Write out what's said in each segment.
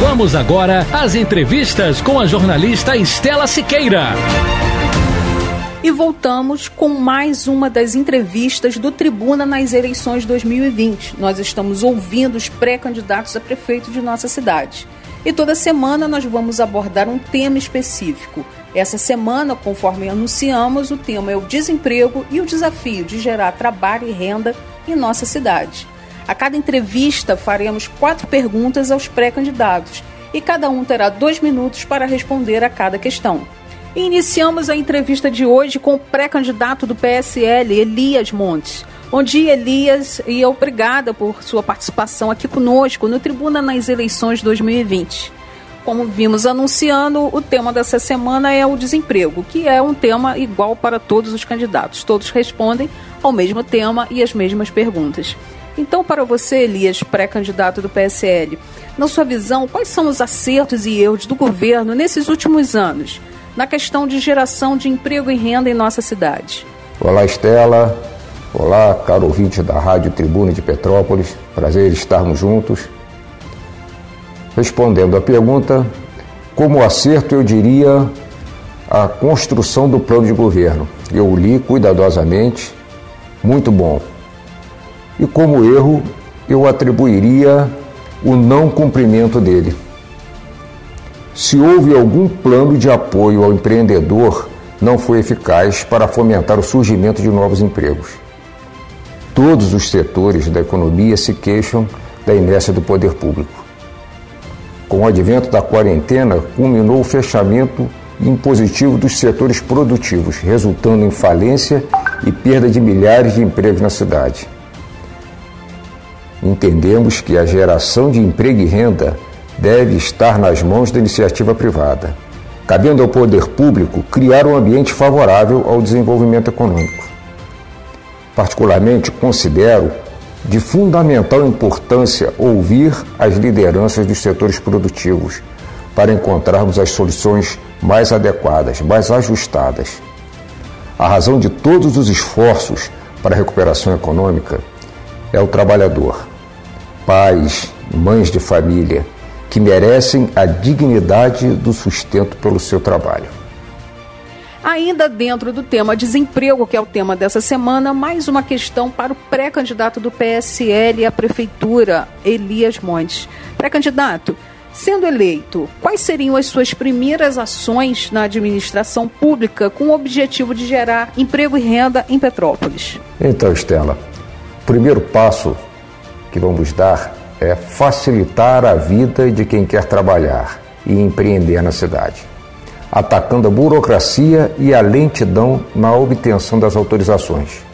Vamos agora às entrevistas com a jornalista Estela Siqueira. E voltamos com mais uma das entrevistas do Tribuna nas eleições 2020. Nós estamos ouvindo os pré-candidatos a prefeito de nossa cidade. E toda semana nós vamos abordar um tema específico. Essa semana, conforme anunciamos, o tema é o desemprego e o desafio de gerar trabalho e renda em nossa cidade. A cada entrevista faremos quatro perguntas aos pré-candidatos e cada um terá dois minutos para responder a cada questão. Iniciamos a entrevista de hoje com o pré-candidato do PSL, Elias Montes. Bom dia, Elias, e obrigada por sua participação aqui conosco no Tribuna nas eleições 2020. Como vimos anunciando, o tema dessa semana é o desemprego, que é um tema igual para todos os candidatos. Todos respondem ao mesmo tema e as mesmas perguntas. Então, para você, Elias, pré-candidato do PSL, na sua visão, quais são os acertos e erros do governo nesses últimos anos? na questão de geração de emprego e renda em nossa cidade. Olá, Estela. Olá, caro ouvinte da Rádio Tribuna de Petrópolis. Prazer estarmos juntos. Respondendo à pergunta, como acerto eu diria a construção do plano de governo. Eu li cuidadosamente, muito bom. E como erro, eu atribuiria o não cumprimento dele se houve algum plano de apoio ao empreendedor, não foi eficaz para fomentar o surgimento de novos empregos. Todos os setores da economia se queixam da inércia do poder público. Com o advento da quarentena, culminou o fechamento impositivo dos setores produtivos, resultando em falência e perda de milhares de empregos na cidade. Entendemos que a geração de emprego e renda deve estar nas mãos da iniciativa privada, cabendo ao poder público criar um ambiente favorável ao desenvolvimento econômico. Particularmente, considero de fundamental importância ouvir as lideranças dos setores produtivos para encontrarmos as soluções mais adequadas, mais ajustadas. A razão de todos os esforços para a recuperação econômica é o trabalhador, pais, mães de família que merecem a dignidade do sustento pelo seu trabalho. Ainda dentro do tema desemprego, que é o tema dessa semana, mais uma questão para o pré-candidato do PSL à prefeitura, Elias Montes. Pré-candidato, sendo eleito, quais seriam as suas primeiras ações na administração pública com o objetivo de gerar emprego e renda em Petrópolis? Então, Estela, primeiro passo que vamos dar é facilitar a vida de quem quer trabalhar e empreender na cidade, atacando a burocracia e a lentidão na obtenção das autorizações.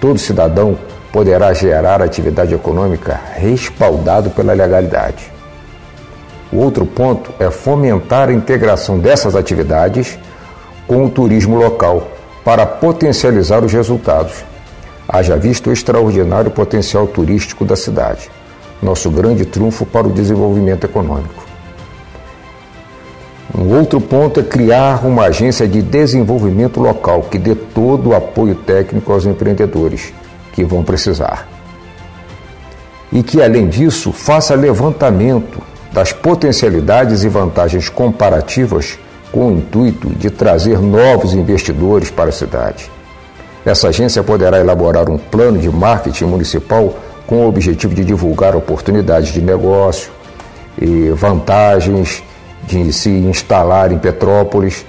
Todo cidadão poderá gerar atividade econômica respaldado pela legalidade. O outro ponto é fomentar a integração dessas atividades com o turismo local para potencializar os resultados. Haja visto o extraordinário potencial turístico da cidade nosso grande trunfo para o desenvolvimento econômico. Um outro ponto é criar uma agência de desenvolvimento local que dê todo o apoio técnico aos empreendedores que vão precisar. E que, além disso, faça levantamento das potencialidades e vantagens comparativas com o intuito de trazer novos investidores para a cidade. Essa agência poderá elaborar um plano de marketing municipal com o objetivo de divulgar oportunidades de negócio e vantagens de se instalar em Petrópolis,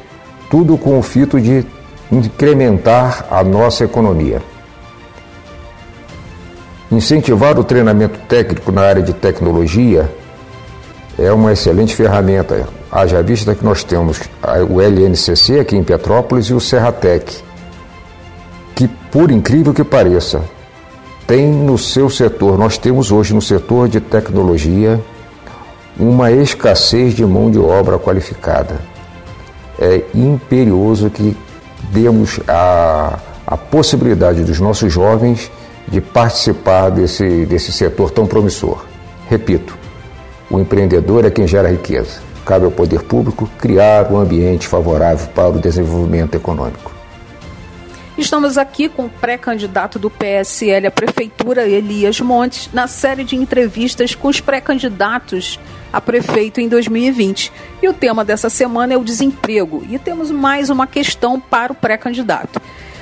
tudo com o fito de incrementar a nossa economia. Incentivar o treinamento técnico na área de tecnologia é uma excelente ferramenta. Haja vista que nós temos o LNCC aqui em Petrópolis e o Serratec, por incrível que pareça, tem no seu setor, nós temos hoje no setor de tecnologia uma escassez de mão de obra qualificada. É imperioso que demos a, a possibilidade dos nossos jovens de participar desse, desse setor tão promissor. Repito, o empreendedor é quem gera riqueza. Cabe ao poder público criar um ambiente favorável para o desenvolvimento econômico. Estamos aqui com o pré-candidato do PSL à Prefeitura, Elias Montes, na série de entrevistas com os pré-candidatos a prefeito em 2020. E o tema dessa semana é o desemprego. E temos mais uma questão para o pré-candidato.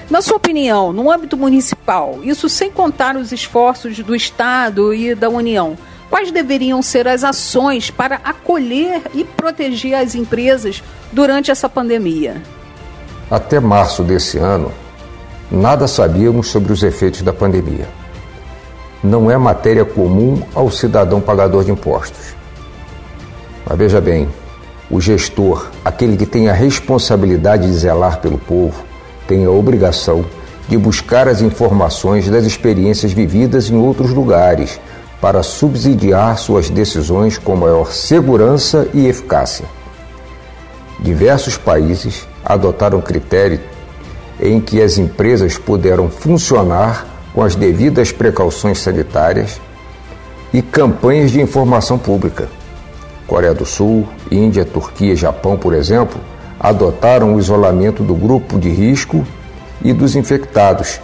Na sua opinião, no âmbito municipal, isso sem contar os esforços do Estado e da União, quais deveriam ser as ações para acolher e proteger as empresas durante essa pandemia? Até março desse ano, nada sabíamos sobre os efeitos da pandemia. Não é matéria comum ao cidadão pagador de impostos. Mas veja bem, o gestor, aquele que tem a responsabilidade de zelar pelo povo, tem a obrigação de buscar as informações das experiências vividas em outros lugares para subsidiar suas decisões com maior segurança e eficácia. Diversos países adotaram critério em que as empresas puderam funcionar com as devidas precauções sanitárias e campanhas de informação pública. Coreia do Sul, Índia, Turquia e Japão, por exemplo, adotaram o isolamento do grupo de risco e dos infectados,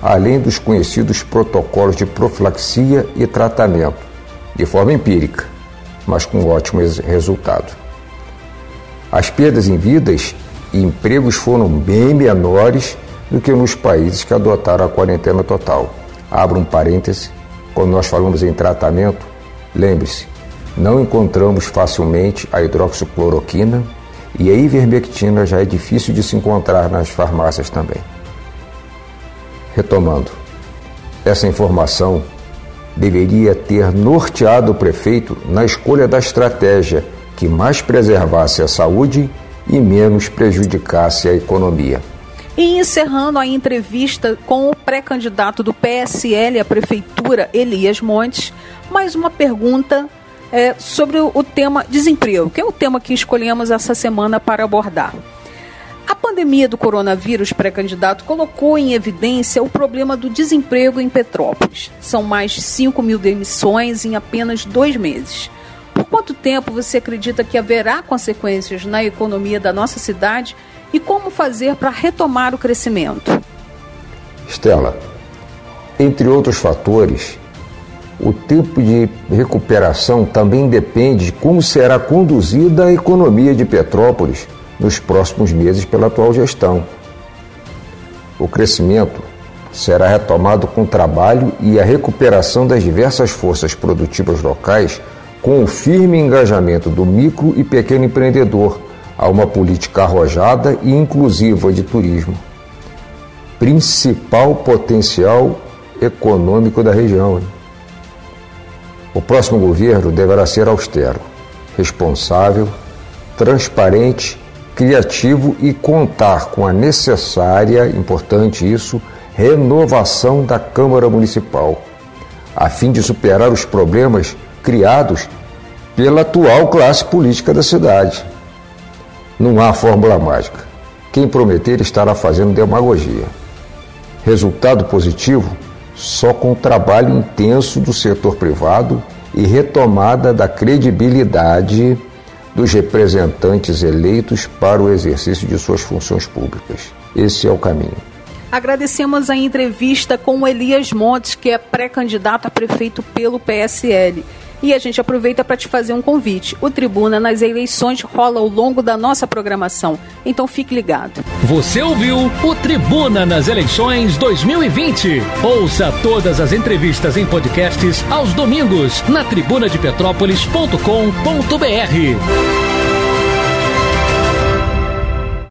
além dos conhecidos protocolos de profilaxia e tratamento, de forma empírica, mas com ótimo resultado. As perdas em vidas e empregos foram bem menores do que nos países que adotaram a quarentena total. Abro um parêntese, quando nós falamos em tratamento, lembre-se, não encontramos facilmente a hidroxicloroquina e a ivermectina já é difícil de se encontrar nas farmácias também. Retomando, essa informação deveria ter norteado o prefeito na escolha da estratégia que mais preservasse a saúde e menos prejudicasse a economia. E encerrando a entrevista com o pré-candidato do PSL à prefeitura, Elias Montes, mais uma pergunta é, sobre o tema desemprego, que é o tema que escolhemos essa semana para abordar. A pandemia do coronavírus, pré-candidato, colocou em evidência o problema do desemprego em Petrópolis. São mais de 5 mil demissões em apenas dois meses. Quanto tempo você acredita que haverá consequências na economia da nossa cidade e como fazer para retomar o crescimento? Estela, entre outros fatores, o tempo de recuperação também depende de como será conduzida a economia de Petrópolis nos próximos meses pela atual gestão. O crescimento será retomado com trabalho e a recuperação das diversas forças produtivas locais com o firme engajamento do micro e pequeno empreendedor a uma política arrojada e inclusiva de turismo, principal potencial econômico da região. O próximo governo deverá ser austero, responsável, transparente, criativo e contar com a necessária, importante isso, renovação da Câmara Municipal, a fim de superar os problemas criados pela atual classe política da cidade. Não há fórmula mágica. Quem prometer estará fazendo demagogia. Resultado positivo só com trabalho intenso do setor privado e retomada da credibilidade dos representantes eleitos para o exercício de suas funções públicas. Esse é o caminho. Agradecemos a entrevista com o Elias Montes, que é pré-candidato a prefeito pelo PSL. E a gente aproveita para te fazer um convite. O Tribuna nas eleições rola ao longo da nossa programação. Então fique ligado. Você ouviu o Tribuna nas eleições 2020. Ouça todas as entrevistas em podcasts aos domingos na tribunadepetrópolis.com.br.